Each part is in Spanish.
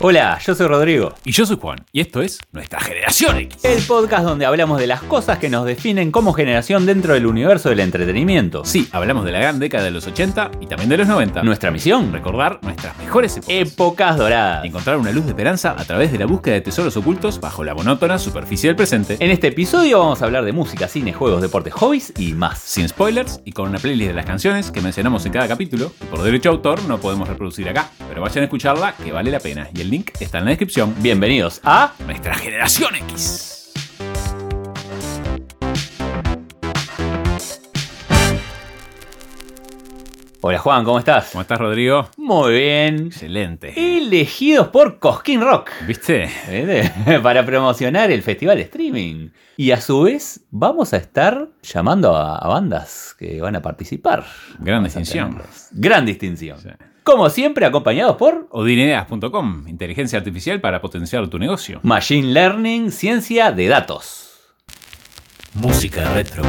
Hola, yo soy Rodrigo. Y yo soy Juan, y esto es Nuestra Generación X. El podcast donde hablamos de las cosas que nos definen como generación dentro del universo del entretenimiento. Sí, hablamos de la gran década de los 80 y también de los 90. Nuestra misión, recordar nuestras mejores épocas. épocas doradas. Encontrar una luz de esperanza a través de la búsqueda de tesoros ocultos bajo la monótona superficie del presente. En este episodio vamos a hablar de música, cine, juegos, deportes, hobbies y más. Sin spoilers y con una playlist de las canciones que mencionamos en cada capítulo, que por derecho de autor no podemos reproducir acá, pero vayan a escucharla que vale la pena. Y el link está en la descripción. Bienvenidos a Nuestra Generación X. Hola Juan, ¿cómo estás? ¿Cómo estás, Rodrigo? Muy bien. Excelente. Elegidos por Cosquín Rock ¿Viste? ¿eh? para promocionar el festival de streaming. Y a su vez vamos a estar llamando a, a bandas que van a participar. Gran Vamos distinción. Gran distinción. Sí. Como siempre, acompañados por Odineas.com, inteligencia artificial para potenciar tu negocio. Machine Learning, ciencia de datos. Música retro.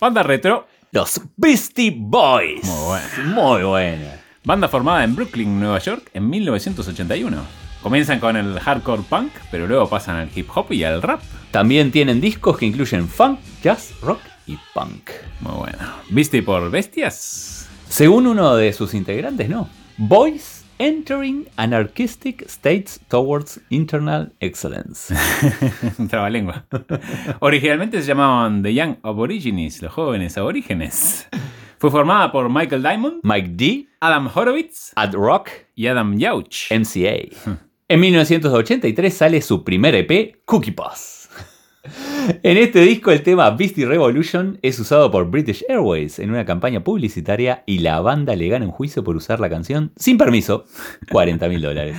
Banda retro, Los Beastie Boys. Muy buena. Muy buena. banda formada en Brooklyn, Nueva York, en 1981. Comienzan con el hardcore punk, pero luego pasan al hip hop y al rap. También tienen discos que incluyen funk, jazz, rock y punk. Muy bueno. ¿Viste por bestias? Según uno de sus integrantes, no. Boys entering anarchistic states towards internal excellence. Trabalengua. Originalmente se llamaban The Young Aborigines, los jóvenes aborígenes. Fue formada por Michael Diamond, Mike D. Adam Horowitz at Rock y Adam Yauch. MCA. En 1983 sale su primer EP, Cookie Puss. En este disco el tema Beastie Revolution es usado por British Airways en una campaña publicitaria y la banda le gana un juicio por usar la canción sin permiso, 40 mil dólares.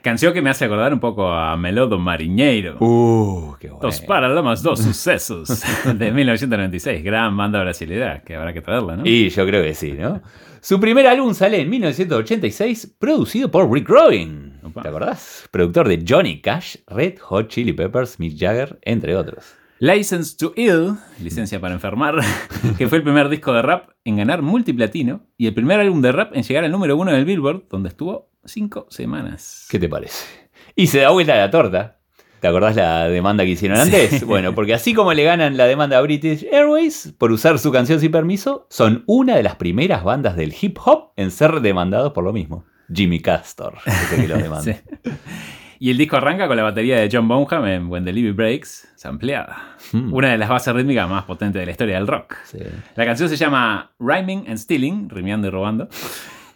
Canción que me hace acordar un poco a Melodo Mariñeiro. Uh, qué bueno. Dos Paralamas, dos sucesos de 1996. Gran banda brasilera que habrá que traerla, ¿no? Y yo creo que sí, ¿no? Su primer álbum sale en 1986, producido por Rick Rubin. ¿Te acordás? Productor de Johnny Cash, Red Hot Chili Peppers, Mick Jagger, entre otros. License to Ill, licencia para enfermar, que fue el primer disco de rap en ganar multiplatino y el primer álbum de rap en llegar al número uno del Billboard, donde estuvo cinco semanas. ¿Qué te parece? Y se da vuelta la torta. ¿Te acordás la demanda que hicieron antes? Bueno, porque así como le ganan la demanda a British Airways por usar su canción sin permiso, son una de las primeras bandas del hip hop en ser demandados por lo mismo. Jimmy Castor, ese que los demanda. Sí. Y el disco arranca con la batería de John Bonham en When the Levy Breaks, sampleada. Hmm. Una de las bases rítmicas más potentes de la historia del rock. Sí. La canción se llama Rhyming and Stealing, rimeando y robando.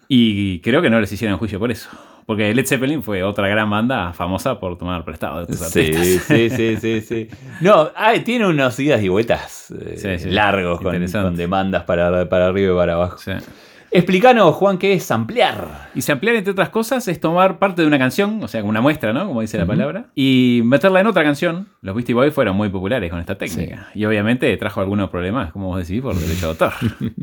Y creo que no les hicieron juicio por eso. Porque Led Zeppelin fue otra gran banda famosa por tomar prestado de estos Sí, artistas. sí, sí, sí, sí. No, ay, tiene unos idas y vueltas eh, Sí, sí. largos con demandas para, para arriba y para abajo. Sí. Explícanos, Juan, qué es ampliar. Y samplear, entre otras cosas, es tomar parte de una canción, o sea, como una muestra, ¿no? Como dice la palabra, y meterla en otra canción. Los Beastie Boys fueron muy populares con esta técnica. Y obviamente trajo algunos problemas, como vos decís, por derecho de autor.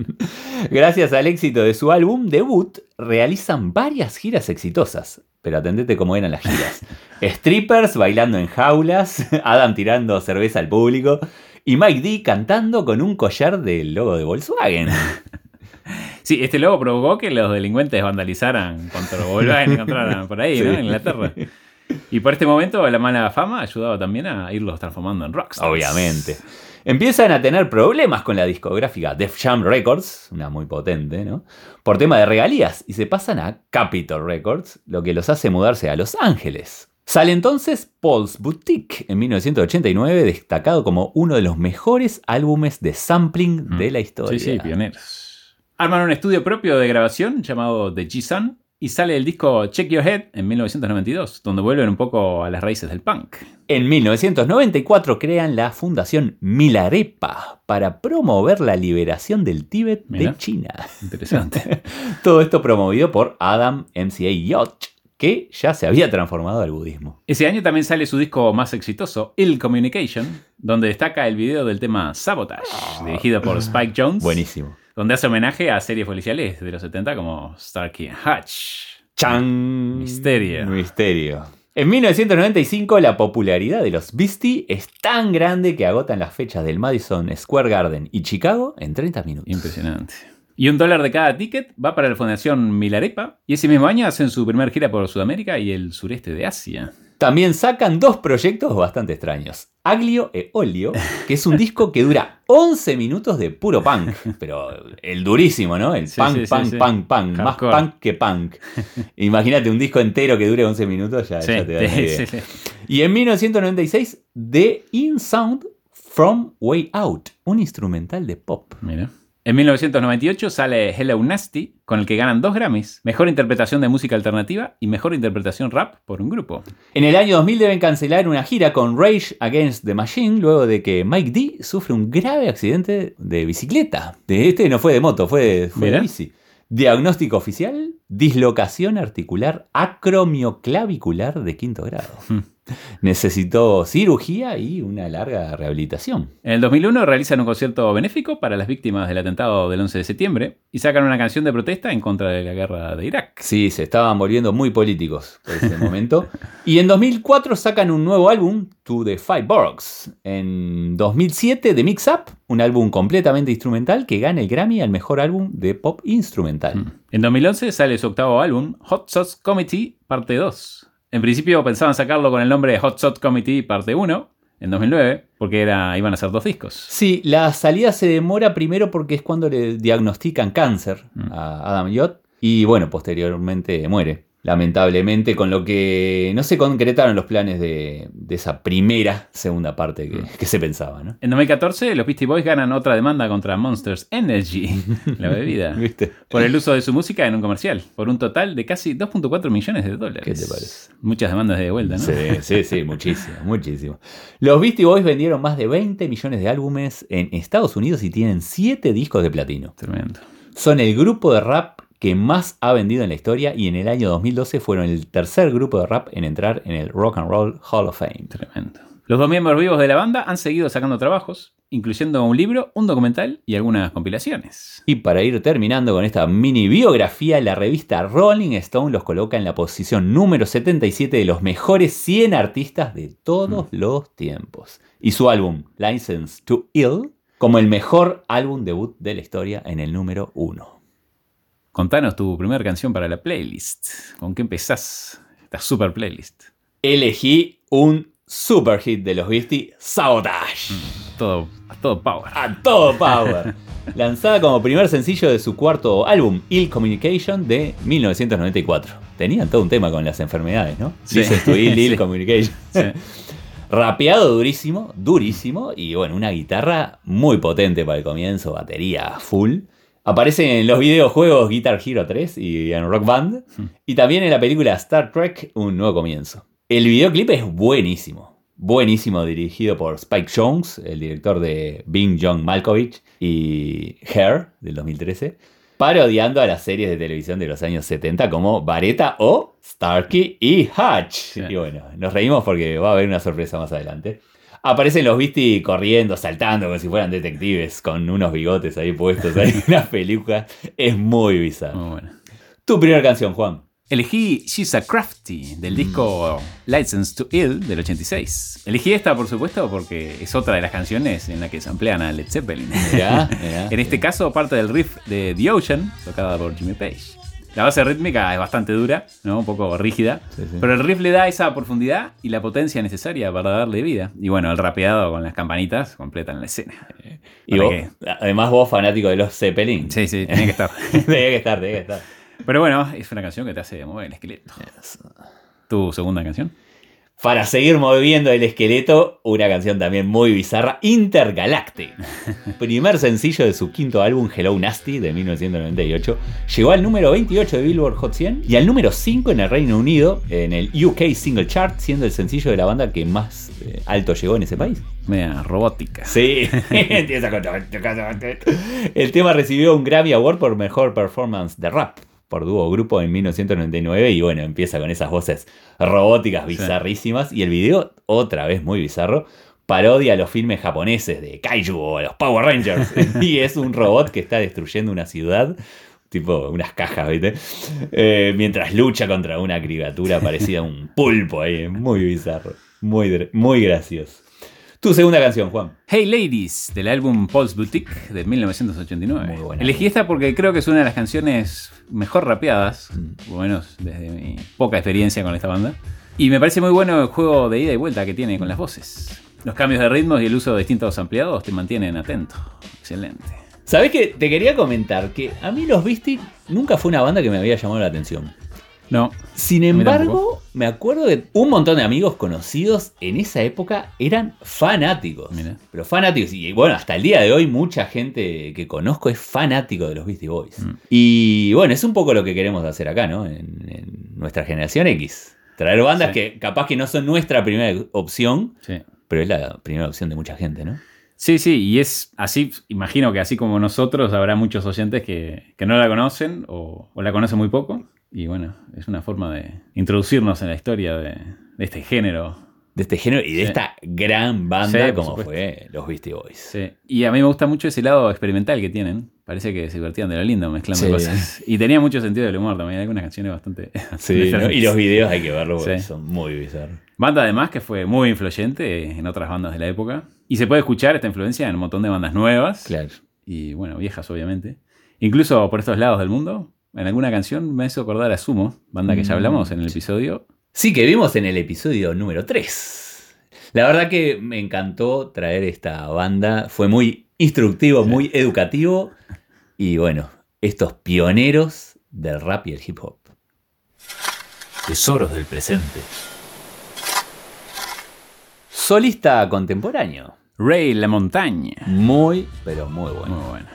Gracias al éxito de su álbum debut, realizan varias giras exitosas. Pero atendete cómo eran las giras. Strippers bailando en jaulas, Adam tirando cerveza al público y Mike D cantando con un collar del logo de Volkswagen. Sí, este logo provocó que los delincuentes vandalizaran contra Volkswagen y encontraran por ahí, ¿no? En Inglaterra. Y por este momento la mala fama ayudaba también a irlos transformando en rockstars. Obviamente. Empiezan a tener problemas con la discográfica Def Jam Records, una muy potente, ¿no? Por tema de regalías y se pasan a Capitol Records, lo que los hace mudarse a Los Ángeles. Sale entonces Paul's Boutique en 1989, destacado como uno de los mejores álbumes de sampling de la historia. Sí, sí, pioneros. Arman un estudio propio de grabación llamado The G-Sun y sale el disco Check Your Head en 1992, donde vuelven un poco a las raíces del punk. En 1994 crean la fundación Milarepa para promover la liberación del Tíbet de China. Interesante. Todo esto promovido por Adam MCA Yacht, que ya se había transformado al budismo. Ese año también sale su disco más exitoso, Ill Communication, donde destaca el video del tema Sabotage, dirigido por Spike Jones, Buenísimo. Donde hace homenaje a series policiales de los 70 como Starkey Hutch. ¡Chan! Misterio. Misterio. En 1995 la popularidad de los Beastie es tan grande que agotan las fechas del Madison Square Garden y Chicago en 30 minutos. Impresionante. Y un dólar de cada ticket va para la Fundación Milarepa. Y ese mismo año hacen su primer gira por Sudamérica y el sureste de Asia. También sacan dos proyectos bastante extraños. Aglio e Olio, que es un disco que dura 11 minutos de puro punk, pero el durísimo, ¿no? El Sí, punk, sí, punk, sí. punk, punk, más punk que punk. Imagínate un disco entero que dure 11 minutos, ya, te da una idea. Y en 1996, The In Sound From Way Out, un instrumental de pop. Mira. En 1998 sale Hello Nasty, con el que ganan dos Grammys, Mejor Interpretación de Música Alternativa y Mejor Interpretación Rap por un grupo. En el año 2000 deben cancelar una gira con Rage Against the Machine luego de que Mike D sufre un grave accidente de bicicleta. De este no fue de moto, fue de, fue de bici. Diagnóstico oficial, dislocación articular acromioclavicular de quinto grado. Hmm. Necesitó cirugía y una larga rehabilitación. En el 2001 realizan un concierto benéfico para las víctimas del atentado del 11 de septiembre y sacan una canción de protesta en contra de la guerra de Irak. Sí, se estaban volviendo muy políticos por ese momento. Y en 2004 sacan un nuevo álbum, To the Five Boroughs. En 2007, The Mix Up, un álbum completamente instrumental que gana el Grammy al mejor álbum de pop instrumental. En 2011 sale su octavo álbum, Hot Sauce Committee, parte 2. En principio pensaban sacarlo con el nombre de Hot Sauce Committee, parte 1, en 2009, porque era, iban a ser dos discos. Sí, la salida se demora primero porque es cuando le diagnostican cáncer a Adam Yot y bueno, posteriormente muere. Lamentablemente, con lo que no se concretaron los planes de, de esa primera segunda parte que, que se pensaba, ¿no? En 2014, los Beastie Boys ganan otra demanda contra Monsters Energy, la bebida, ¿Viste? por el uso de su música en un comercial, por un total de casi 2.4 millones de dólares. ¿Qué te parece? Muchas demandas de vuelta, ¿no? Sí, sí, sí, muchísimo, muchísimo. Los Beastie Boys vendieron más de 20 millones de álbumes en Estados Unidos y tienen 7 discos de platino. Tremendo. Son el grupo de rap que más ha vendido en la historia y en el año 2012 fueron el tercer grupo de rap en entrar en el Rock and Roll Hall of Fame. Tremendo. Los dos miembros vivos de la banda han seguido sacando trabajos, incluyendo un libro, un documental y algunas compilaciones. Y para ir terminando con esta mini biografía, la revista Rolling Stone los coloca en la posición número 77 de los mejores 100 artistas de todos los tiempos. Y su álbum, License to Ill, como el mejor álbum debut de la historia en el número 1. Contanos tu primera canción para la playlist. ¿Con qué empezás? Esta super playlist. Elegí un super hit de los Beastie, Sabotage. Todo, a todo power. A todo power. Lanzada como primer sencillo de su cuarto álbum, Ill Communication, de 1994. Tenían todo un tema con las enfermedades, ¿no? Sí. Dices tu Ill, Ill Sí. Communication. Sí. Rapeado durísimo, durísimo, y bueno, una guitarra muy potente para el comienzo, batería full. Aparece en los videojuegos Guitar Hero 3 y en Rock Band, y también en la película Star Trek Un Nuevo Comienzo. El videoclip es buenísimo, buenísimo, dirigido por Spike Jones, el director de Bing John Malkovich y Hair del 2013, parodiando a las series de televisión de los años 70 como Vareta o Starkey y Hutch. Y bueno, nos reímos porque va a haber una sorpresa más adelante. Aparecen los Beastie corriendo, saltando como si fueran detectives, con unos bigotes ahí puestos, ahí una peluca. Es muy bizarro. Muy bueno. Tu primera canción, Juan. Elegí She's a Crafty del disco License to Ill del 86. Elegí esta, por supuesto, porque es otra de las canciones en la que se emplean a Led Zeppelin. Mirá. en este caso, parte del riff de The Ocean, tocada por Jimmy Page. La base rítmica es bastante dura, ¿no? un poco rígida, Sí, sí. pero el riff le da esa profundidad y la potencia necesaria para darle vida. Y bueno, el rapeado con las campanitas completan la escena. Y ¿Para vos, además vos fanático de los Zeppelin. Sí, sí, tiene que estar. Tenía que estar, tenía que estar. Pero bueno, es una canción que te hace mover el esqueleto. ¿Tu segunda canción? Para seguir moviendo el esqueleto, una canción también muy bizarra, Intergalactic. Primer sencillo de su quinto álbum, Hello Nasty, de 1998. Llegó al número 28 de Billboard Hot 100 y al número 5 en el Reino Unido, en el UK Single Chart, siendo el sencillo de la banda que más eh, alto llegó en ese país. Media robótica. Sí, empieza con- El tema recibió un Grammy Award por mejor performance de rap por dúo grupo en 1999 y bueno, empieza con esas voces robóticas bizarrísimas y el video otra vez muy bizarro. Parodia a los filmes japoneses de Kaiju o los Power Rangers. y es un robot que está destruyendo una ciudad, tipo unas cajas, ¿viste? Eh, mientras lucha contra una criatura parecida a un pulpo ahí. Muy bizarro. Muy, muy gracioso. Tu segunda canción, Juan. Hey Ladies, del álbum Paul's Boutique de 1989. Muy buena. Elegí esta porque creo que es una de las canciones mejor rapeadas, Mm. por lo menos desde mi poca experiencia con esta banda. Y me parece muy bueno el juego de ida y vuelta que tiene con las voces. Los cambios de ritmos y el uso de distintos ampliados te mantienen atento. Excelente. ¿Sabés que Te quería comentar que a mí los Beastie nunca fue una banda que me había llamado la atención. No, Sin embargo, me acuerdo de un montón de amigos conocidos en esa época eran fanáticos. Mira. Pero fanáticos. Y bueno, hasta el día de hoy mucha gente que conozco es fanático de los Beastie Boys. Mm. Y bueno, es un poco lo que queremos hacer acá, ¿no? En, en nuestra generación X. Traer bandas Sí. que capaz que no son nuestra primera opción, sí. pero es la primera opción de mucha gente, ¿no? Sí, sí, y es así, imagino que así como nosotros habrá muchos oyentes que, que no la conocen o, o la conocen muy poco. Y bueno, es una forma de introducirnos en la historia de, de este género. De este género y de Sí. esta gran banda Sí, como supuesto. fue los Beastie Boys. Sí. Y a mí me gusta mucho ese lado experimental que tienen. Parece que se divertían de lo lindo mezclando cosas. Y tenía mucho sentido del humor también. Hay algunas canciones bastante. Sí, ¿no? y los videos hay que verlos porque son muy bizarros. Banda además que fue muy influyente en otras bandas de la época. Y se puede escuchar esta influencia en un montón de bandas nuevas. Claro. y bueno, viejas obviamente. Incluso por estos lados del mundo, en alguna canción me hizo acordar a Sumo, banda que ya Mm, hablamos en el episodio. Sí, que vimos en el episodio número 3. La verdad que me encantó traer esta banda. Fue muy instructivo, Sí. muy educativo. Y bueno, estos pioneros del rap y el hip hop. Tesoros del presente. Solista contemporáneo. Ray La Montaña. Muy, pero muy bueno. Muy bueno.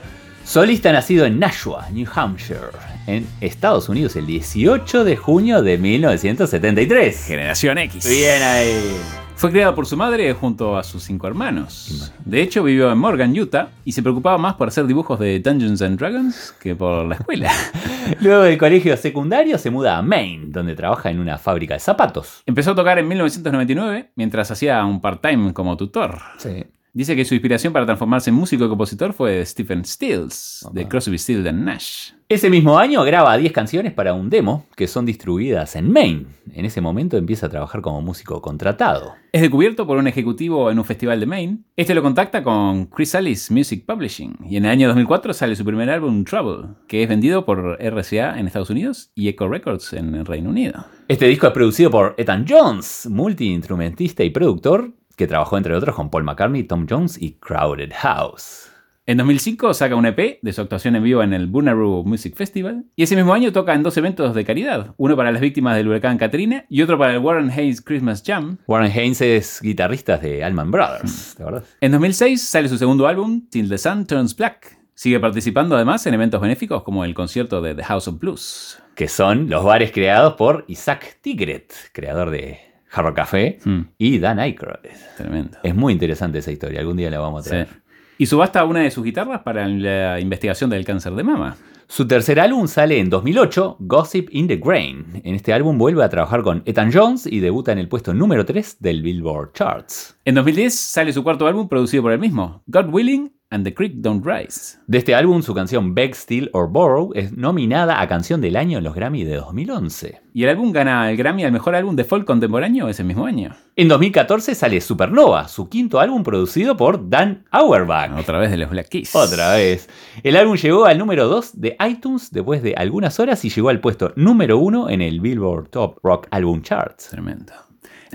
Solista nacido en Nashua, New Hampshire, en Estados Unidos el 18 de junio de 1973. Generación X. Bien ahí. Fue criado por su madre junto a sus cinco hermanos. De hecho, vivió en Morgan, Utah, y se preocupaba más por hacer dibujos de Dungeons and Dragons que por la escuela. Luego del colegio secundario se muda a Maine, donde trabaja en una fábrica de zapatos. Empezó a tocar en 1999 mientras hacía un part-time como tutor. Sí. Dice que su inspiración para transformarse en músico y compositor fue Stephen Stills, de. Crosby, Stills and Nash. Ese mismo año graba 10 canciones para un demo que son distribuidas en Maine. En ese momento empieza a trabajar como músico contratado. Es descubierto por un ejecutivo en un festival de Maine. Este lo contacta con Chris Alice Music Publishing y en el año 2004 sale su primer álbum Trouble, que es vendido por RCA en Estados Unidos y Echo Records en el Reino Unido. Este disco es producido por Ethan Jones, multiinstrumentista y productor, que trabajó entre otros con Paul McCartney, Tom Jones y Crowded House. En 2005 saca un EP de su actuación en vivo en el Bonnaroo Music Festival y ese mismo año toca en dos eventos de caridad, uno para las víctimas del huracán Katrina y otro para el Warren Hayes Christmas Jam. Warren Haynes es guitarrista de Allman Brothers, ¿te acordás? En 2006 sale su segundo álbum, Till the Sun Turns Black. Sigue participando además en eventos benéficos como el concierto de The House of Blues. Que son los bares creados por Isaac Tigret, creador de Jarro Café, Hmm, y Dan Aykroyd. tremendo. Es muy interesante esa historia, algún día la vamos a Sí. traer. Y subasta una de sus guitarras para la investigación del cáncer de mama. Su tercer álbum sale en 2008, Gossip in the Grain. En este álbum vuelve a trabajar con Ethan Jones y debuta en el puesto número 3 del Billboard Charts. En 2010 sale su cuarto álbum producido por él mismo, God Willing and the Creek Don't Rise. De este álbum, su canción Beg, Steal or Borrow es nominada a Canción del Año en los Grammy de 2011. Y el álbum gana el Grammy al mejor álbum de folk contemporáneo ese mismo año. En 2014 sale Supernova, su quinto álbum producido por Dan Auerbach. Otra vez de los Black Keys. Otra vez. El álbum llegó al número 2 de iTunes después de algunas horas y llegó al puesto número 1 en el Billboard Top Rock Album Charts. Tremendo.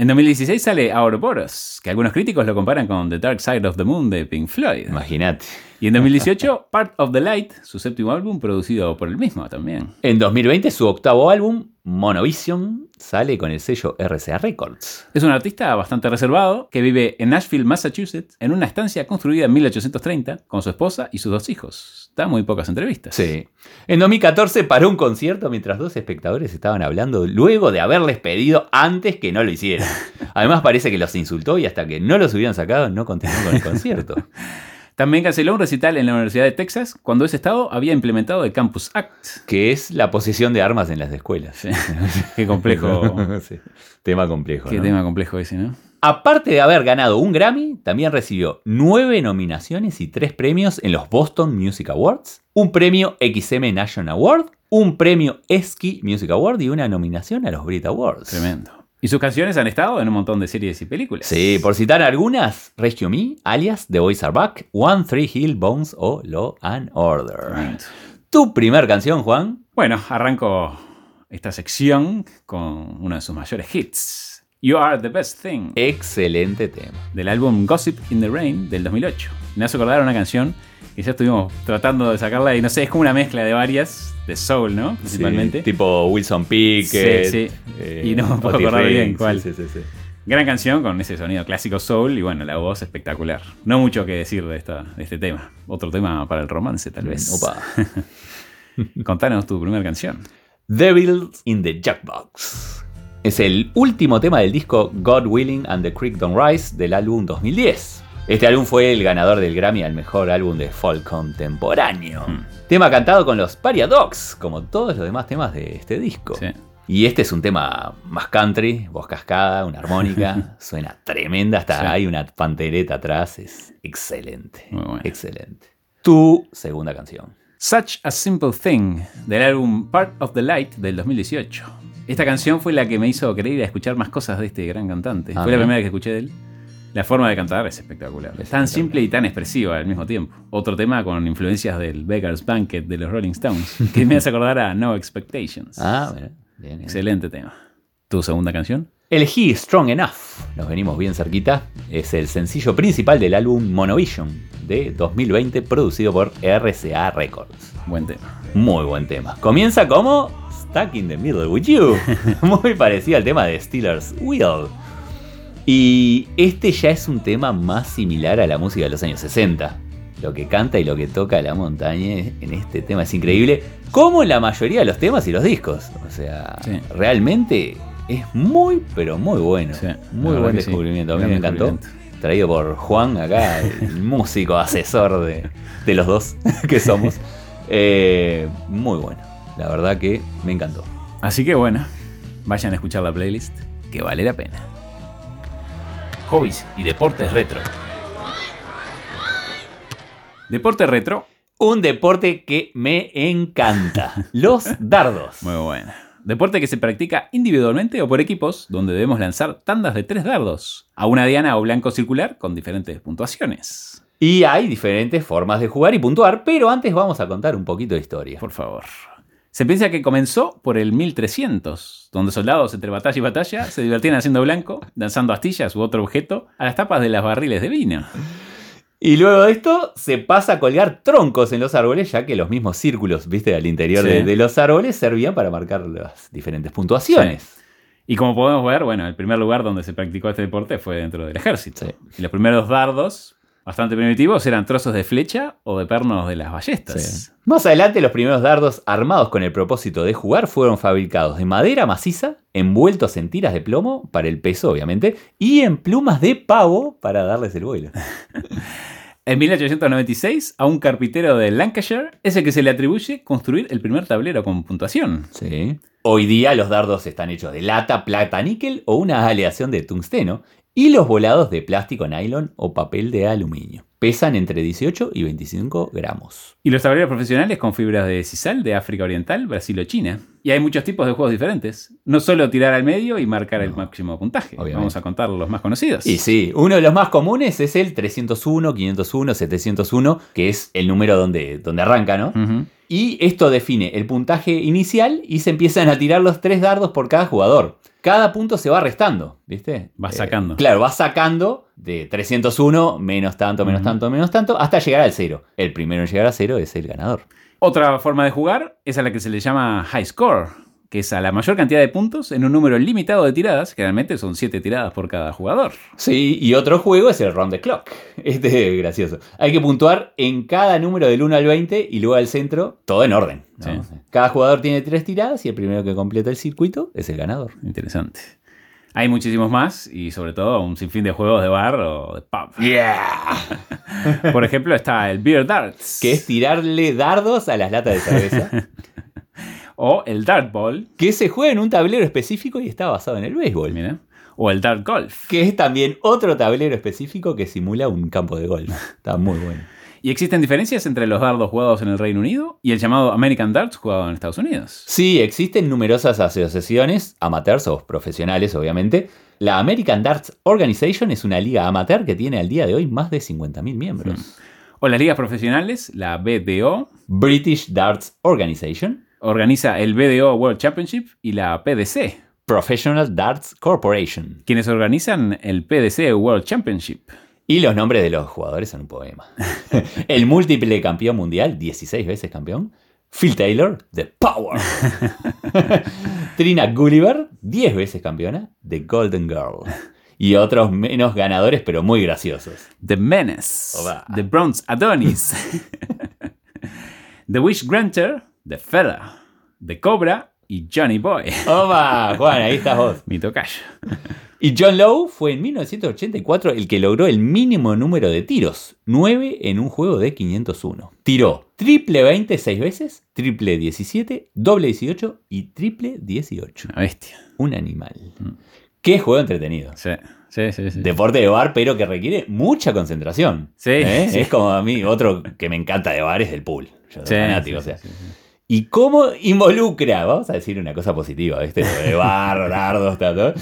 En 2016 sale Ouroboros, que algunos críticos lo comparan con The Dark Side of the Moon de Pink Floyd. Imagínate. Y en 2018, Part of the Light, su séptimo álbum producido por él mismo también. En 2020 su octavo álbum, Monovision, sale con el sello RCA Records. Es un artista bastante reservado que vive en Nashville, Massachusetts, en una estancia construida en 1830 con su esposa y sus dos hijos. Da muy pocas entrevistas. Sí. En 2014 paró un concierto mientras dos espectadores estaban hablando luego de haberles pedido antes que no lo hicieran. Además parece que los insultó y hasta que no los hubieran sacado no continuó con el concierto. También canceló un recital en la Universidad de Texas cuando ese estado había implementado el Campus Act. Que es la posesión de armas en las escuelas. Qué complejo. Sí. Tema complejo. Qué ¿no? tema complejo ese, ¿no? Aparte de haber ganado un Grammy, también recibió nueve nominaciones y tres premios en los Boston Music Awards, un premio XM National Award, un premio ESCI Music Award y una nominación a los Brit Awards. Tremendo. Y sus canciones han estado en un montón de series y películas. Sí, por citar algunas, Rescue Me, alias The Boys Are Back, One Three Hill Bones o Law and Order. Tu primer canción, Juan. Bueno, arranco esta sección con uno de sus mayores hits. You Are the Best Thing, Excelente tema. del álbum Gossip in the Rain del 2008. Me hace acordar una canción que ya estuvimos tratando de sacarla y no sé, es como una mezcla de varias, de soul, ¿no? Principalmente. Sí, tipo Wilson Pickett. Sí, sí. eh, Y no me puedo Otis acordar bien cuál. Sí, sí, sí. Gran canción con ese sonido clásico soul y bueno, la voz espectacular. No mucho que decir de, esta, de este tema. Otro tema para el romance, tal vez. Opa. Contanos tu primera canción. Devils in the Jackbox. Es el último tema del disco God Willing and the Creek Don't Rise del álbum 2010. Este álbum fue el ganador del Grammy al mejor álbum de folk contemporáneo. Hmm. Tema cantado con los Dogs, como todos los demás temas de este disco. Sí. Y este es un tema más country, voz cascada, una armónica, suena tremenda, hasta Sí. hay una pantereta atrás, es excelente, Muy bueno. excelente. Tu segunda canción. Such a Simple Thing, del álbum Part of the Light del 2018. Esta canción fue la que me hizo querer ir a escuchar más cosas de este gran cantante. Ah, fue la primera que escuché de él. La forma de cantar es espectacular. Es tan espectacular. simple y tan expresiva al mismo tiempo. Otro tema con influencias del Beggar's Banquet de los Rolling Stones, que me hace acordar a No Expectations. Ah, bueno, bien, bien. Excelente tema. ¿Tu segunda canción? Elegí Strong Enough, nos venimos bien cerquita, es el sencillo principal del álbum Monovision de 2020 producido por RCA Records. Buen tema. Muy buen tema. Comienza como Stuck in the Middle with You, muy parecido al tema de Steelers Wheel. Y este ya es un tema más similar a la música de los años 60. Lo que canta y lo que toca la montaña en este tema es increíble, como en la mayoría de los temas y los discos. O sea, Sí. realmente es muy, pero muy bueno. Sí, muy buen sí. descubrimiento. A mí me encantó. Traído por Juan acá, el músico asesor de, de los dos que somos. Eh, muy bueno. La verdad que me encantó. Así que bueno, vayan a escuchar la playlist, que vale la pena. Hobbies y deportes retro. Deporte retro, Un deporte que me encanta. Los dardos. muy bueno. Deporte que se practica individualmente o por equipos, donde debemos lanzar tandas de tres dardos a una diana o blanco circular con diferentes puntuaciones. Y hay diferentes formas de jugar y puntuar, pero antes vamos a contar un poquito de historia. Por favor. Se piensa que comenzó por el 1300, donde soldados entre batalla y batalla se divertían haciendo blanco, lanzando astillas u otro objeto a las tapas de las barriles de vino. Y luego de esto se pasa a colgar troncos en los árboles, ya que los mismos círculos, viste, al interior Sí. de, de los árboles servían para marcar las diferentes puntuaciones. Y como podemos ver, bueno, el primer lugar donde se practicó este deporte fue dentro del ejército. Sí. Y los primeros dardos, bastante primitivos, eran trozos de flecha o de pernos de las ballestas. Sí. Más adelante, los primeros dardos armados con el propósito de jugar fueron fabricados de madera maciza, envueltos en tiras de plomo, para el peso, obviamente, y en plumas de pavo para darles el vuelo. En 1896, a un carpintero de Lancashire es el que se le atribuye construir el primer tablero con puntuación. Sí. Hoy día los dardos están hechos de lata, plata, níquel o una aleación de tungsteno, y los volados de plástico, nylon o papel de aluminio. Pesan entre 18 y 25 gramos. Y los tableros profesionales con fibras de sisal de África Oriental, Brasil o China. Y hay muchos tipos de juegos diferentes. No solo tirar al medio y marcar el máximo puntaje. obviamente. Vamos a contar los más conocidos. Y sí, uno de los más comunes es el 301, 501, 701, que es el número donde, donde arranca, ¿no? Y esto define el puntaje inicial y se empiezan a tirar los tres dardos por cada jugador. Cada punto se va restando, ¿viste? Va Eh, sacando. claro, va sacando de 301, menos tanto, menos tanto, menos tanto, hasta llegar al cero. El primero en llegar a cero es el ganador. Otra forma de jugar es a la que se le llama high score, que es a la mayor cantidad de puntos en un número limitado de tiradas, generalmente son 7 tiradas por cada jugador. Sí, y otro juego es el Round the Clock. Este es gracioso. Hay que puntuar en cada número del 1 al 20 y luego al centro, todo en orden. ¿no? Sí. Cada jugador tiene tres tiradas y el primero que completa el circuito es el ganador. Interesante. Hay muchísimos más y sobre todo un sinfín de juegos de bar o de pub. Yeah. Por ejemplo está el Beer Darts. que es tirarle dardos a las latas de cerveza. O el Dart Ball. que se juega en un tablero específico y está basado en el béisbol. Mira. O el Dart Golf. Que es también otro tablero específico que simula un campo de golf. Está muy bueno. ¿Y existen diferencias entre los dardos jugados en el Reino Unido y el llamado American Darts jugado en Estados Unidos? Sí, existen numerosas asociaciones, amateurs o profesionales obviamente. La American Darts Organization es una liga amateur que tiene al día de hoy más de 50.000 miembros. O las ligas profesionales, la BDO, British Darts Organization, organiza el BDO World Championship y la PDC, Professional Darts Corporation. quienes organizan el PDC World Championship. Y los nombres de los jugadores son un poema. El múltiple campeón mundial, 16 veces campeón. Phil Taylor, The Power. Trina Gulliver, 10 veces campeona, The Golden Girl. Y otros menos ganadores, pero muy graciosos. The Menace, Oba. The Bronze Adonis, The Wish Granter, The Fella, The Cobra y Johnny Boy, Opa, Juan, ahí estás vos. mi tocayo. Y John Lowe fue en 1984 el que logró el mínimo número de tiros, 9 en un juego de 501. Tiró triple 20 6 veces, triple 17, doble 18 y triple 18. Una bestia. Un animal. Qué juego entretenido. Sí, sí, sí. sí. Deporte de bar, pero que requiere mucha concentración. Sí, ¿Eh? sí. Es como a mí, otro que me encanta de bar es el pool. Yo soy Sí, fanático, o sea. ¿Y cómo involucra? Vamos a decir una cosa positiva, ¿viste? De bar, dardos, tal, tal.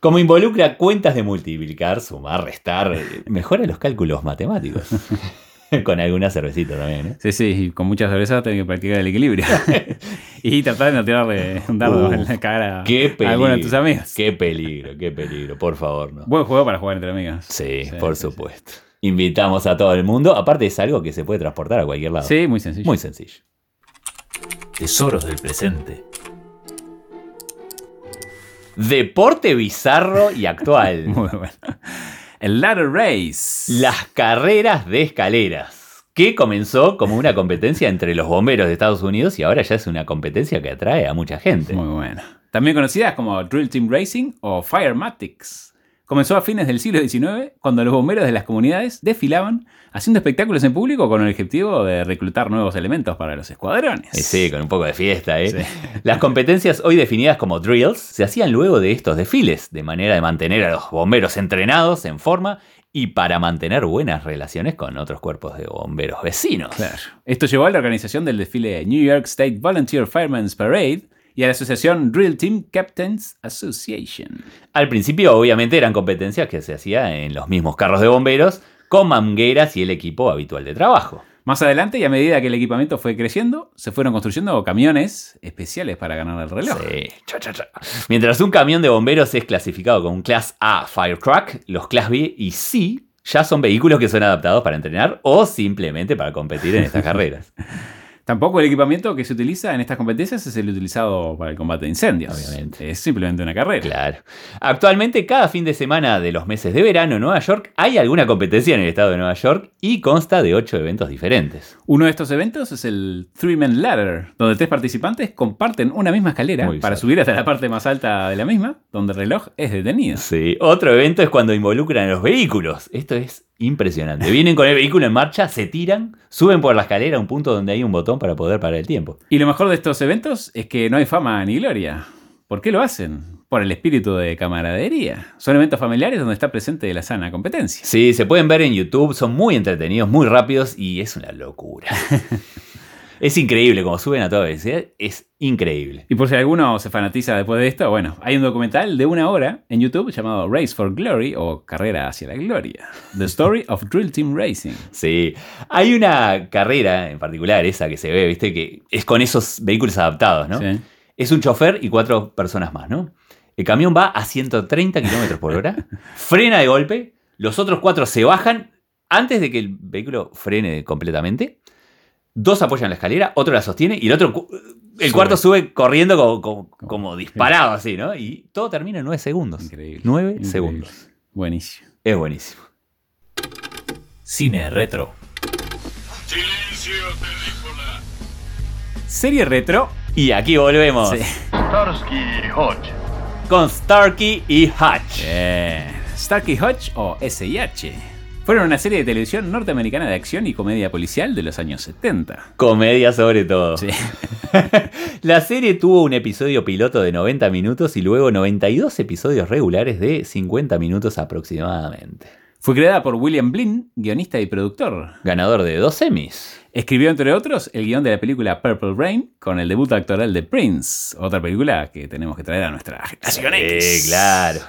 Cómo involucra cuentas de multiplicar, sumar, restar, eh, mejora los cálculos matemáticos. Con alguna cervecita también, ¿eh? Sí, sí, y con muchas cervezas tenés que practicar el equilibrio. y tratar de no tirarle un dardo Uh, en la cara Qué a peligro. alguno de tus amigos. Qué peligro, qué peligro, por favor, no. Buen juego para jugar entre amigos. Sí, Sí, por sí, supuesto. Invitamos a todo el mundo. Aparte es algo que se puede transportar a cualquier lado. Sí, muy sencillo. Muy sencillo. Tesoros del presente. Deporte bizarro y actual. Muy bueno. El Ladder Race. Las carreras de escaleras. Que comenzó como una competencia entre los bomberos de Estados Unidos y ahora ya es una competencia que atrae a mucha gente. Muy bueno. También conocidas como Drill Team Racing o Firematics. Comenzó a fines del siglo XIX, cuando los bomberos de las comunidades desfilaban haciendo espectáculos en público con el objetivo de reclutar nuevos elementos para los escuadrones. Eh, Sí, con un poco de fiesta, ¿eh? Sí. Las competencias hoy definidas como drills se hacían luego de estos desfiles, de manera de mantener a los bomberos entrenados, en forma, y para mantener buenas relaciones con otros cuerpos de bomberos vecinos. Claro. Esto llevó a la organización del desfile New York State Volunteer Firemen's Parade y a la asociación Drill Team Captains Association. Al principio, obviamente, eran competencias que se hacían en los mismos carros de bomberos, con mangueras y el equipo habitual de trabajo. Más adelante, y a medida que el equipamiento fue creciendo, se fueron construyendo camiones especiales para ganar el reloj. Sí, cha, cha, cha. Mientras un camión de bomberos es clasificado como un Class A Fire Truck, los Class B y C ya son vehículos que son adaptados para entrenar o simplemente para competir en estas carreras. Tampoco el equipamiento que se utiliza en estas competencias es el utilizado para el combate de incendios. Obviamente. Es simplemente una carrera. Claro. Actualmente, cada fin de semana de los meses de verano en Nueva York hay alguna competencia en el estado de Nueva York y consta de ocho eventos diferentes. Uno de estos eventos es el Three Man Ladder, donde tres participantes comparten una misma escalera Muy para subir hasta la parte más alta de la misma, donde el reloj es detenido. Sí. Otro evento es cuando involucran a los vehículos. Esto es impresionante. Vienen con el vehículo en marcha, se tiran, suben por la escalera a un punto donde hay un botón para poder parar el tiempo. Y lo mejor de estos eventos es que no hay fama ni gloria. ¿Por qué lo hacen? Por el espíritu de camaradería. Son eventos familiares donde está presente la sana competencia. Sí, se pueden ver en YouTube, son muy entretenidos, muy rápidos y es una locura. es increíble como suben a toda velocidad, es increíble. Y por si alguno se fanatiza después de esto, bueno, hay un documental de una hora en YouTube llamado Race for Glory o Carrera hacia la Gloria. The Story of Drill Team Racing. Sí, hay una carrera en particular, esa que se ve, viste, que es con esos vehículos adaptados, ¿no? Sí. Es un chofer y cuatro personas más, ¿no? El camión va a 130 kilómetros por hora, frena de golpe, los otros cuatro se bajan antes de que el vehículo frene completamente. Dos apoyan la escalera, otro la sostiene y el otro, el Sube. cuarto sube corriendo como, como- como disparado así, ¿no? Y todo termina en nueve segundos. Increíble. Nueve Increíble. segundos. Buenísimo. Es buenísimo. Cine retro. Serie retro. Y aquí volvemos Sí. Starsky y Hodge. con Starkey y Hutch. Bien. Starkey Hodge o SIH. Fueron una serie de televisión norteamericana de acción y comedia policial de los años 70. Comedia sobre todo. Sí. La serie tuvo un episodio piloto de 90 minutos y luego 92 episodios regulares de 50 minutos aproximadamente. Fue creada por William Blinn, guionista y productor. Ganador de dos Emmys. Escribió, entre otros, el guion de la película Purple Rain con el debut actoral de Prince, otra película que tenemos que traer a nuestra generación X. Sí, claro.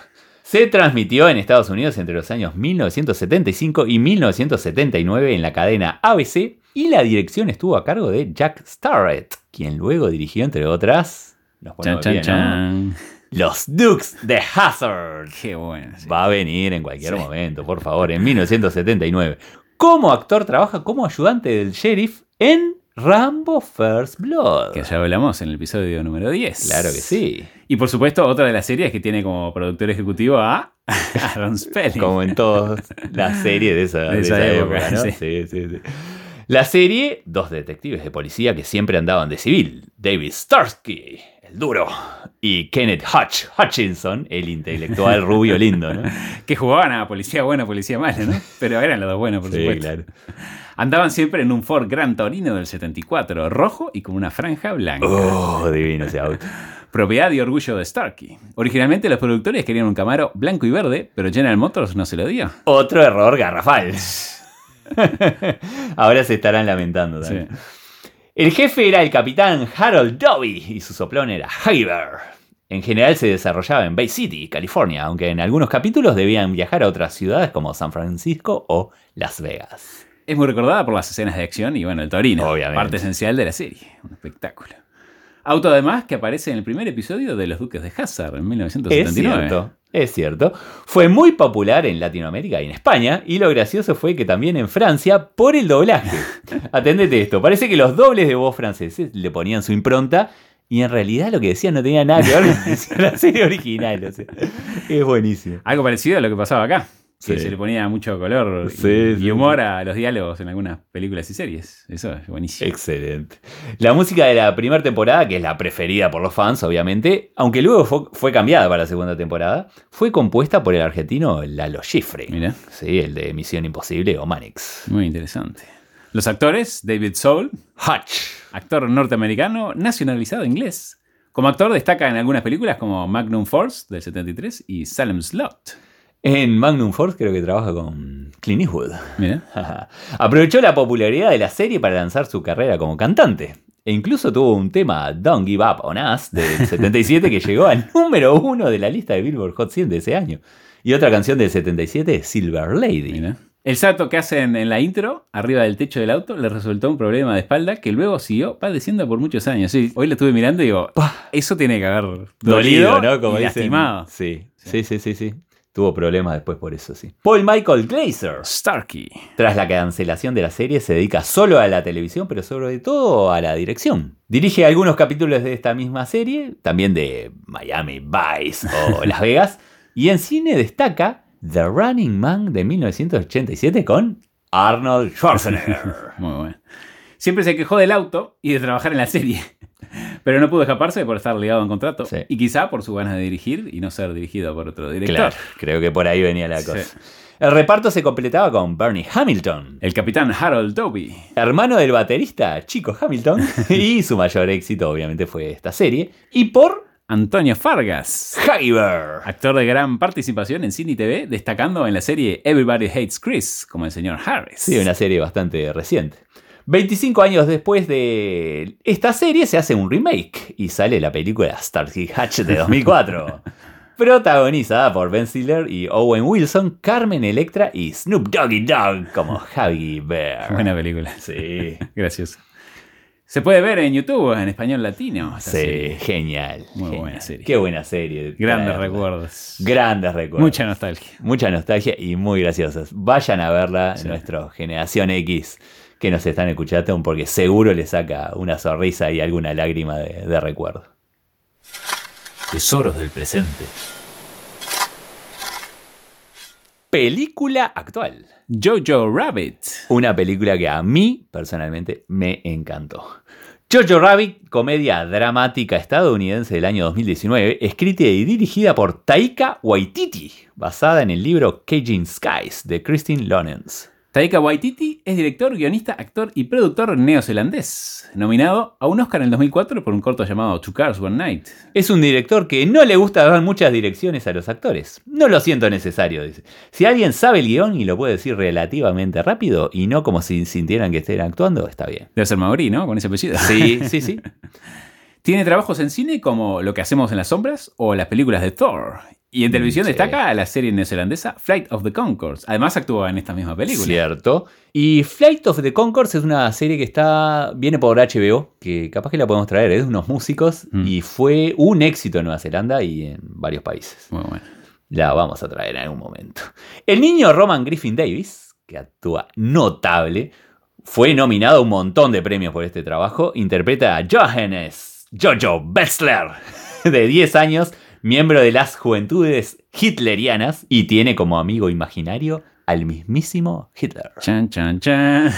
Se transmitió en Estados Unidos entre los años 1975 y 1979 en la cadena ABC y la dirección estuvo a cargo de Jack Starrett, quien luego dirigió, entre otras, ponemos Chan, chan. Los Dukes de Hazard. Qué bueno. sí. Va a venir en cualquier Sí. momento, por favor, en 1979. Como actor trabaja como ayudante del sheriff en Rambo First Blood. Que ya hablamos en el episodio número 10. Claro que sí. Y por supuesto, otra de las series que tiene como productor ejecutivo a Aaron Spelling. Como en todas las series de esa, De de esa esa época, época, ¿no? sí. Sí, sí, sí. La serie, dos detectives de policía que siempre andaban de civil, David Starsky, el duro, y Kenneth Hutch Hutchinson, el intelectual rubio lindo, ¿no? Que jugaban a policía buena, policía mala, ¿no? Pero eran los dos buenos, por Sí, supuesto. claro. Andaban siempre en un Ford Gran Torino del 74, rojo y con una franja blanca. Oh, divino ese auto. Propiedad y orgullo de Starkey. Originalmente los productores querían un Camaro blanco y verde, pero General Motors no se lo dio. Otro error garrafal. Ahora se estarán lamentando Sí. también. El jefe era el capitán Harold Dobby y su soplón era Haber. En general se desarrollaba en Bay City, California, aunque en algunos capítulos debían viajar a otras ciudades como San Francisco o Las Vegas. Es muy recordada por las escenas de acción y bueno, el Torino, Obviamente. parte esencial de la serie, un espectáculo. Auto además que aparece en el primer episodio de Los Duques de Hazard en Es 1979. cierto, es cierto. Fue muy popular en Latinoamérica y en España, y lo gracioso fue que también en Francia por el doblaje. Atendete esto, parece que los dobles de voz franceses le ponían su impronta, y en realidad lo que decían no tenía nada que ver con la serie original. o sea, es buenísimo. Algo parecido a lo que pasaba acá. Que Sí. se le ponía mucho color y- Sí, y, sí, humor a los diálogos en algunas películas y series. Eso es buenísimo. Excelente. La música de la primera temporada, que es la preferida por los fans, obviamente, aunque luego fue, fue cambiada para la segunda temporada, fue compuesta por el argentino Lalo Schifre. Mira, Sí, el de Misión Imposible o Manix. muy interesante. Los actores, David Soul, Hutch. actor norteamericano nacionalizado inglés. Como actor destaca en algunas películas como Magnum Force del 73 y Salem Slot. En Magnum Force creo que trabaja con Clint Eastwood. Mira, Aprovechó la popularidad de la serie para lanzar su carrera como cantante. E incluso tuvo un tema Don't Give Up on Us del 77 que llegó al número uno de la lista de Billboard Hot 100 de ese año. Y otra canción del 77, Silver Lady. mira. El salto que hacen en la intro, arriba del techo del auto, le resultó un problema de espalda que luego siguió padeciendo por muchos años. Sí, hoy lo estuve mirando y digo, eso tiene que haber dolido, ¿no? Como y dicen. lastimado. Sí, sí, sí, sí, sí. Tuvo problemas después por eso, sí. Paul Michael Glazer. Starkey. Tras la cancelación de la serie, se dedica solo a la televisión, pero sobre todo a la dirección. Dirige algunos capítulos de esta misma serie, también de Miami Vice o Las Vegas, y en cine destaca The Running Man de 1987 con Arnold Schwarzenegger. Muy bueno. Siempre se quejó del auto y de trabajar en la serie. Pero no pudo escaparse por estar ligado a un contrato. Sí. Y quizá por su ganas de dirigir y no ser dirigido por otro director. claro, creo que por ahí venía la Sí. cosa. El reparto se completaba con Bernie Hamilton, El capitán Harold Dobie. hermano del baterista Chico Hamilton, y su mayor éxito obviamente fue esta serie, y por Antonio Fargas. Haber. Actor de gran participación en cine y TV, destacando en la serie Everybody Hates Chris, como el señor Harris. Sí, una serie bastante reciente. 25 años después de esta serie se hace un remake y sale la película Starsky Hatch de 2004. Protagonizada por Ben Stiller y Owen Wilson, Carmen Electra y Snoop Doggy Dogg como Huggy Bear. Buena película. Sí, Gracioso. Se puede ver en YouTube en español latino. sí, serie. genial. Muy genial. buena serie. Qué buena serie. Grandes Traerla. recuerdos. Grandes recuerdos. Mucha nostalgia. Mucha nostalgia y muy graciosas. Vayan a verla, Sí. nuestra generación X, que nos están escuchando, porque seguro les saca una sonrisa y alguna lágrima de, de recuerdo. Tesoros del presente. Película actual. Jojo Rabbit. Una película que a mí personalmente me encantó. Jojo Rabbit, comedia dramática estadounidense del año 2019, escrita y dirigida por Taika Waititi, basada en el libro Caging Skies de Christine Lorenz. Taika Waititi es director, guionista, actor y productor neozelandés, nominado a un Oscar en el 2004 por un corto llamado Two Cars One Night. Es un director que no le gusta dar muchas direcciones a los actores. No lo siento necesario, dice. Si alguien sabe el guion y lo puede decir relativamente rápido y no como si sintieran que estén actuando, está bien. Debe ser Maori, ¿no? Con ese apellido. Sí, sí, sí. Tiene trabajos en cine como Lo que hacemos en las sombras o las películas de Thor. Y en televisión sí. destaca la serie neozelandesa Flight of the Conchords. Además actúa en esta misma película. Cierto. Y Flight of the Concords es una serie que está viene por HBO, que capaz que la podemos traer, es de unos músicos Mm. y fue un éxito en Nueva Zelanda y en varios países. Muy bueno. La vamos a traer en algún momento. El niño Roman Griffin Davis, que actúa notable, fue nominado a un montón de premios por este trabajo. Interpreta a Johannes Jojo Bessler, de 10 años, miembro de las juventudes hitlerianas y tiene como amigo imaginario al mismísimo Hitler. Chan, chan, chan.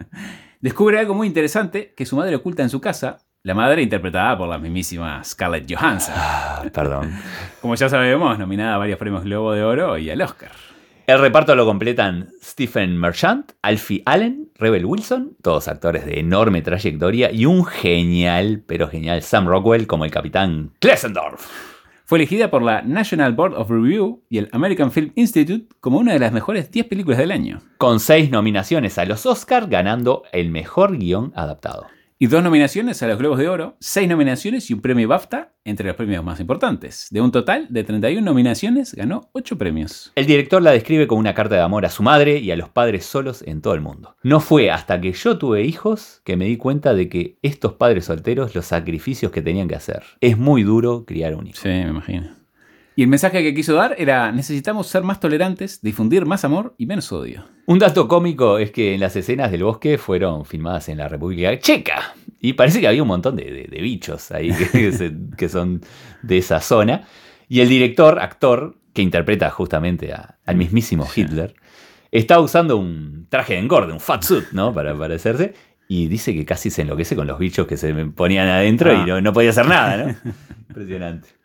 Descubre algo muy interesante que su madre oculta en su casa. La madre interpretada por la mismísima Scarlett Johansson. Ah, perdón. Como ya sabemos, nominada a varios premios Globo de Oro y al Oscar. El reparto lo completan Stephen Merchant, Alfie Allen, Rebel Wilson, todos actores de enorme trayectoria, y un genial, pero genial Sam Rockwell como el capitán Klesendorf. Fue elegida por la National Board of Review y el American Film Institute como una de las mejores 10 películas del año. Con seis nominaciones a los Oscars, ganando el mejor guion adaptado. Y dos nominaciones a los Globos de Oro, seis nominaciones y un premio BAFTA entre los premios más importantes. De un total de 31 nominaciones, ganó 8 premios. El director la describe como una carta de amor a su madre y a los padres solos en todo el mundo. No fue hasta que yo tuve hijos que me di cuenta de que estos padres solteros, los sacrificios que tenían que hacer. Es muy duro criar un hijo. Sí, me imagino. Y el mensaje que quiso dar era, necesitamos ser más tolerantes, difundir más amor y menos odio. Un dato cómico es que en las escenas del bosque fueron filmadas en la República Checa. Y parece que había un montón de, de- de bichos ahí que, se- que son de esa zona. Y el director, actor, que interpreta justamente a- al mismísimo Hitler, está usando un traje de engorde, un fat suit, ¿no? Para parecerse. Y dice que casi se enloquece con los bichos que se ponían adentro Ah. y no, no podía hacer nada, ¿no? Impresionante.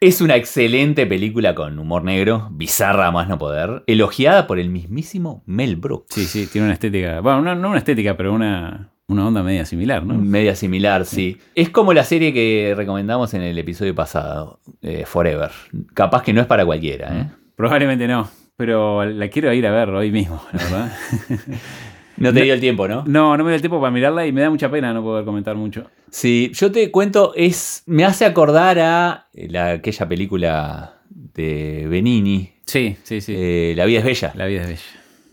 Es una excelente película con humor negro, bizarra a más no poder, elogiada por el mismísimo Mel Brooks. Sí, sí, tiene una estética, bueno, no, no una estética, pero una, una onda media similar, ¿no? Media similar, sí. Es como la serie que recomendamos en el episodio pasado, eh, Forever. Capaz que no es para cualquiera, ¿eh? Probablemente no, pero la quiero ir a ver hoy mismo, la verdad. No te dio el tiempo, ¿no? no, no me dio el tiempo para mirarla y me da mucha pena no poder comentar mucho. Sí, yo te cuento, es me hace acordar a la- aquella película de Benini, Sí, sí, sí. eh, La vida es bella. La vida es bella.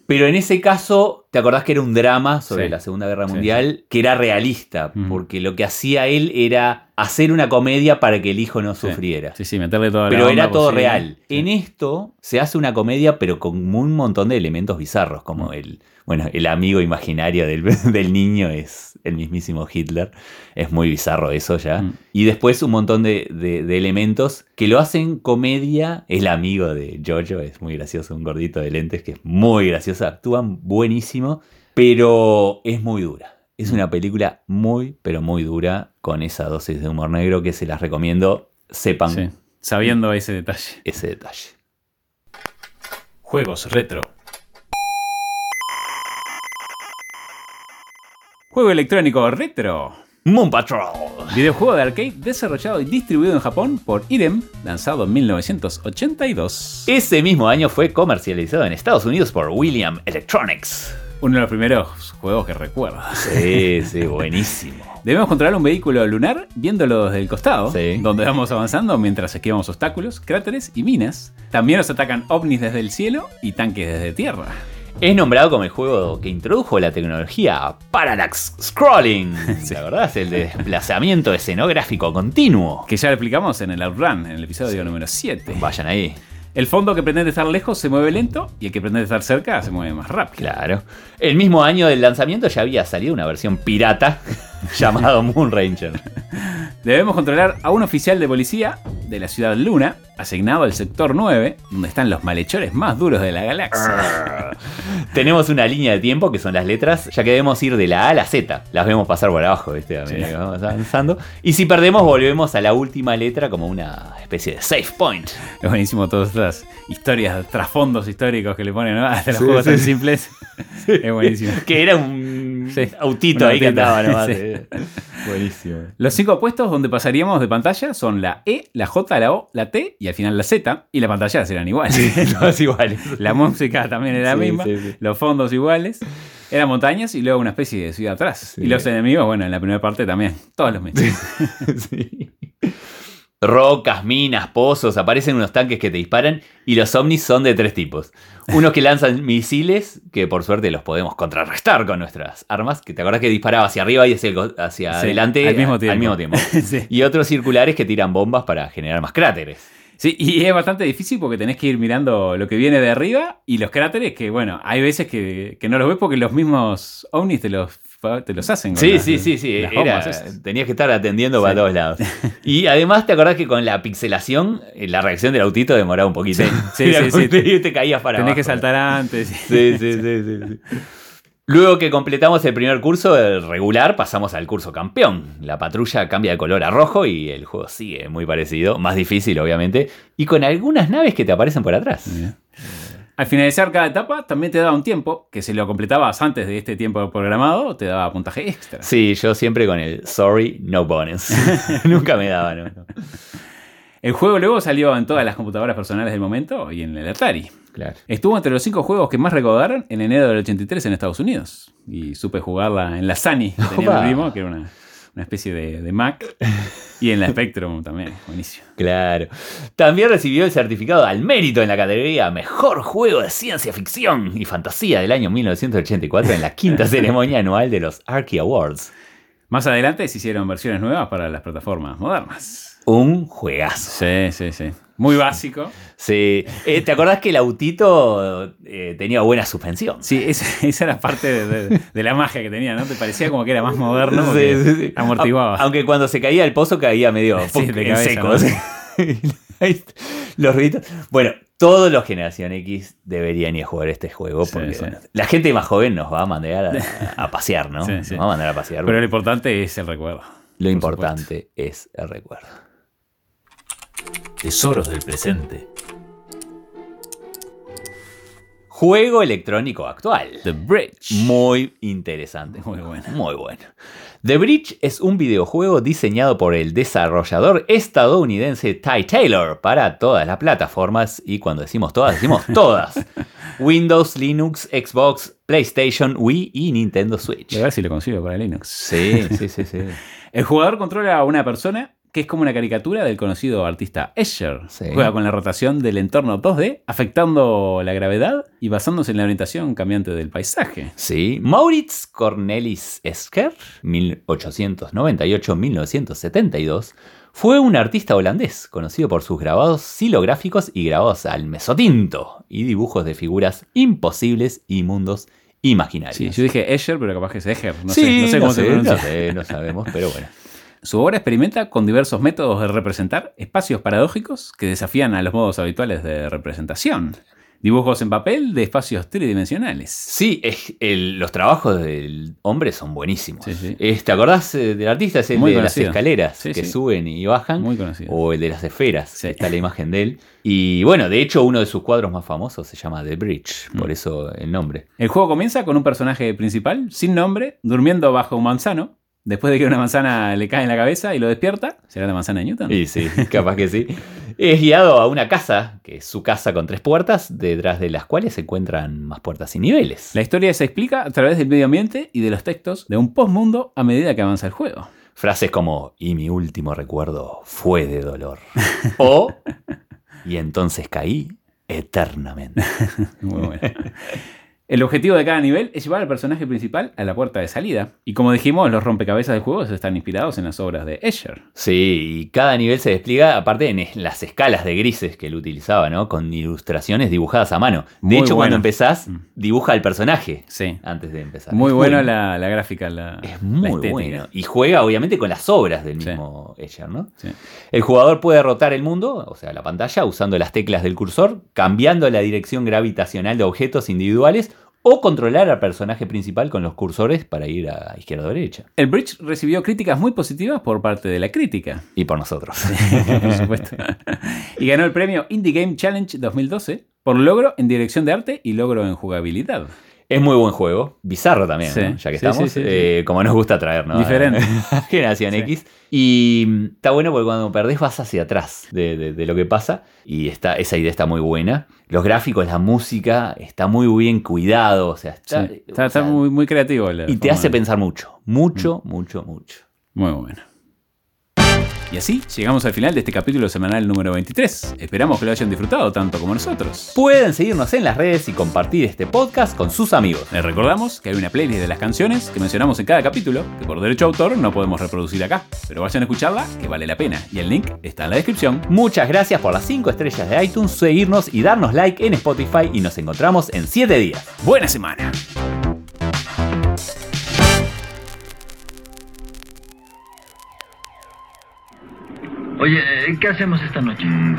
Pero en ese caso, ¿te acordás que era un drama sobre Sí. la Segunda Guerra Sí, Mundial? Que era realista, porque lo que hacía él era hacer una comedia para que el hijo no sufriera. Sí, sí, meterle toda la Pero era todo posible. real. En esto se hace una comedia, pero con un montón de elementos bizarros, como Mm. el, bueno, el amigo imaginario del, del niño es el mismísimo Hitler. Es muy bizarro eso ya. Mm. Y después un montón de, de- de elementos que lo hacen comedia. El amigo de Jojo es muy gracioso, un gordito de lentes que es muy gracioso. Actúan buenísimo, pero es muy dura. Es una película muy, pero muy dura, con esa dosis de humor negro que se las recomiendo. Sepan Sí, sabiendo ese detalle. ese detalle. Juegos retro. Juego electrónico retro. Moon Patrol. Videojuego de arcade desarrollado y distribuido en Japón por Irem, lanzado en 1982. Ese mismo año fue comercializado en Estados Unidos por William Electronics. Uno de los primeros juegos que recuerdo. Sí, sí, buenísimo. Debemos controlar un vehículo lunar viéndolo desde el costado, Sí. donde vamos avanzando mientras esquivamos obstáculos, cráteres y minas. También nos atacan ovnis desde el cielo y tanques desde tierra. Es nombrado como el juego que introdujo la tecnología Parallax Scrolling. La verdad es el desplazamiento escenográfico continuo. Que ya lo explicamos en el Outrun, en el episodio número 7. Vayan ahí. El fondo que pretende estar lejos se mueve lento y el que pretende estar cerca se mueve más rápido. Claro. El mismo año del lanzamiento ya había salido una versión pirata llamado Moon Ranger. Debemos controlar a un oficial de policía de la ciudad Luna, asignado al sector 9, donde están los malhechores más duros de la galaxia. Tenemos una línea de tiempo que son las letras, ya que debemos ir de la A a la Z. Las vemos pasar por abajo, ¿viste? A medida Sí. que vamos avanzando. Y si perdemos, volvemos a la última letra como una especie de save point. Es buenísimo todas estas historias, trasfondos históricos que le ponen ¿no? a los Sí, juegos sí, tan sí. simples. Es buenísimo. Que era un Sí, autito un ahí que andaba nomás. Sí. Buenísimo. Los cinco puestos donde pasaríamos de pantalla son la E, la J, la O, la T y al final la Z. Y la pantalla serán iguales. Todos iguales. La música también era la Sí, misma. sí, sí. Los fondos iguales. Eran montañas y luego una especie de ciudad atrás. Sí. Y los enemigos, bueno, en la primera parte también. Todos los mismos. Sí. Rocas, minas, pozos, aparecen unos tanques que te disparan y los ovnis son de tres tipos. Unos que lanzan misiles, que por suerte los podemos contrarrestar con nuestras armas, que te acordás que disparaba hacia arriba y hacia, el hacia Sí, adelante al mismo tiempo. mismo tiempo. Sí. Y otros circulares que tiran bombas para generar más cráteres. Sí, y es bastante difícil porque tenés que ir mirando lo que viene de arriba y los cráteres que, bueno, hay veces que, que no los ves porque los mismos ovnis te los, te los hacen. con Sí, las- sí, sí, sí. Era, tenías que estar atendiendo Sí. para todos lados. Y además te acordás que con la pixelación, eh, la reacción del autito demoraba un poquito. Sí, sí, sí, que te caías para Tenés que abajo. saltar antes. Sí, sí, sí. Luego que completamos el primer curso el regular, pasamos al curso campeón. La patrulla cambia de color a rojo y el juego sigue muy parecido, más difícil obviamente, y con algunas naves que te aparecen por atrás. Al finalizar cada etapa también te daba un tiempo, que si lo completabas antes de este tiempo programado, te daba puntaje extra. Sí, yo siempre con el sorry, no bonus. Nunca me daba, ¿no? El juego luego salió en todas las computadoras personales del momento y en el Atari. Claro. Estuvo entre los cinco juegos que más recaudaron en enero del 83 en Estados Unidos. Y supe jugarla en la Sani, que tenía mi primo, que era una, una especie de, de Mac. Y en la Spectrum también, buenísimo. Claro. También recibió el certificado al mérito en la categoría Mejor Juego de Ciencia Ficción y Fantasía del año 1984 en la quinta ceremonia anual de los Archie Awards. Más adelante se hicieron versiones nuevas para las plataformas modernas. Un juegazo. Sí, sí, sí. Muy básico. Sí. Eh, ¿Te acordás que el autito eh, tenía buena suspensión? Sí, esa, esa era parte de, de- de la magia que tenía, ¿no? Te parecía como que era más moderno Sí, sí, sí. amortiguaba. Aunque cuando se caía el pozo caía medio de cabeza, seco. los ruiditos. Bueno, todos los Generación X deberían ir a jugar este juego porque sí. bueno, la gente más joven nos va a mandar a, a pasear, ¿no? Sí, Nos va a mandar a pasear. Pero lo importante es el recuerdo. Lo por importante es el recuerdo. Tesoros del presente. Juego electrónico actual. The Bridge. Muy interesante. Muy bueno. Muy bueno. The Bridge es un videojuego diseñado por el desarrollador estadounidense Ty Taylor para todas las plataformas. Y cuando decimos todas, decimos todas. Windows, Linux, Xbox, PlayStation, Wii y Nintendo Switch. Voy a ver si lo consigo para Linux. Sí, sí, sí, sí. El jugador controla a una persona que es como una caricatura del conocido artista Escher. Sí. Juega con la rotación del entorno 2D, afectando la gravedad y basándose en la orientación cambiante del paisaje. Sí, Maurits Cornelis Esker, 1898-1972, fue un artista holandés conocido por sus grabados silográficos y grabados al mesotinto y dibujos de figuras imposibles y mundos imaginarios. Sí, yo dije Escher, pero capaz que es Escher. No, Sí, sé, no sé cómo se pronuncia. No sé, no sabemos, pero bueno. Su obra experimenta con diversos métodos de representar espacios paradójicos que desafían a los modos habituales de representación. Dibujos en papel de espacios tridimensionales. Sí, es- el- los trabajos del hombre son buenísimos. Sí, sí. Es- ¿Te acordás eh, del artista? Es el Muy de conocido. las escaleras Sí, que suben y bajan. Muy conocido. O el de las esferas. Está la imagen de él. Y bueno, de hecho, uno de sus cuadros más famosos se llama The Bridge. Mm. Por eso el nombre. El juego comienza con un personaje principal, sin nombre, durmiendo bajo un manzano. Después de que una manzana le cae en la cabeza y lo despierta, ¿será la manzana de Newton? Y sí, capaz que sí. Es guiado a una casa, que es su casa con tres puertas, detrás de las cuales se encuentran más puertas y niveles. La historia se explica a través del medio ambiente y de los textos de un postmundo a medida que avanza el juego. Frases como, y mi último recuerdo fue de dolor. o, y entonces caí eternamente. Muy bueno. El objetivo de cada nivel es llevar al personaje principal a la puerta de salida. Y como dijimos, los rompecabezas del juego están inspirados en las obras de Escher. Sí, y cada nivel se despliega, aparte en las escalas de grises que él utilizaba, ¿no? Con ilustraciones dibujadas a mano. De Muy hecho, bueno. cuando empezás, Mm. dibuja al personaje Sí. antes de empezar. Muy Es bueno muy- la, la gráfica, la, Es muy bueno. Y juega, obviamente, con las obras del Sí. mismo Escher, ¿no? Sí. El jugador puede rotar el mundo, o sea, la pantalla, usando las teclas del cursor, cambiando la dirección gravitacional de objetos individuales o controlar al personaje principal con los cursores para ir a izquierda o derecha. El Bridge recibió críticas muy positivas por parte de la crítica. Y por nosotros. por supuesto. y ganó el premio Indie Game Challenge 2012 por logro en dirección de arte y logro en jugabilidad. Es muy buen juego, bizarro también, Sí, ¿no? ya que sí, estamos, sí, sí, eh, como nos gusta traer, ¿no? Diferente. Generación. X. Y mm, está bueno porque cuando perdés vas hacia atrás de, de- de lo que pasa y está, esa idea está muy buena. Los gráficos, la música, está muy bien cuidado, o sea, está, o muy, muy creativo. y te hace pensar mucho, mucho, Mm. mucho, mucho. Muy bueno. Y así llegamos al final de este capítulo semanal número 23. Esperamos que lo hayan disfrutado tanto como nosotros. Pueden seguirnos en las redes y compartir este podcast con sus amigos. Les recordamos que hay una playlist de las canciones que mencionamos en cada capítulo, que por derecho de autor no podemos reproducir acá, pero vayan a escucharla, que vale la pena, y el link está en la descripción. Muchas gracias por las 5 estrellas de iTunes, seguirnos y darnos like en Spotify y nos encontramos en 7 días. ¡Buena semana! Oye, ¿qué hacemos esta noche? Mm,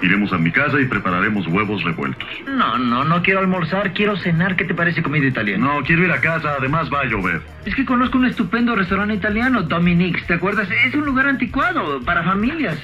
Iremos a mi casa y prepararemos huevos revueltos. No, no, no quiero almorzar, quiero cenar. ¿Qué te parece comida italiana? No, quiero ir a casa, además va a llover. Es que conozco un estupendo restaurante italiano, Dominique's, ¿te acuerdas? Es un lugar anticuado para familias.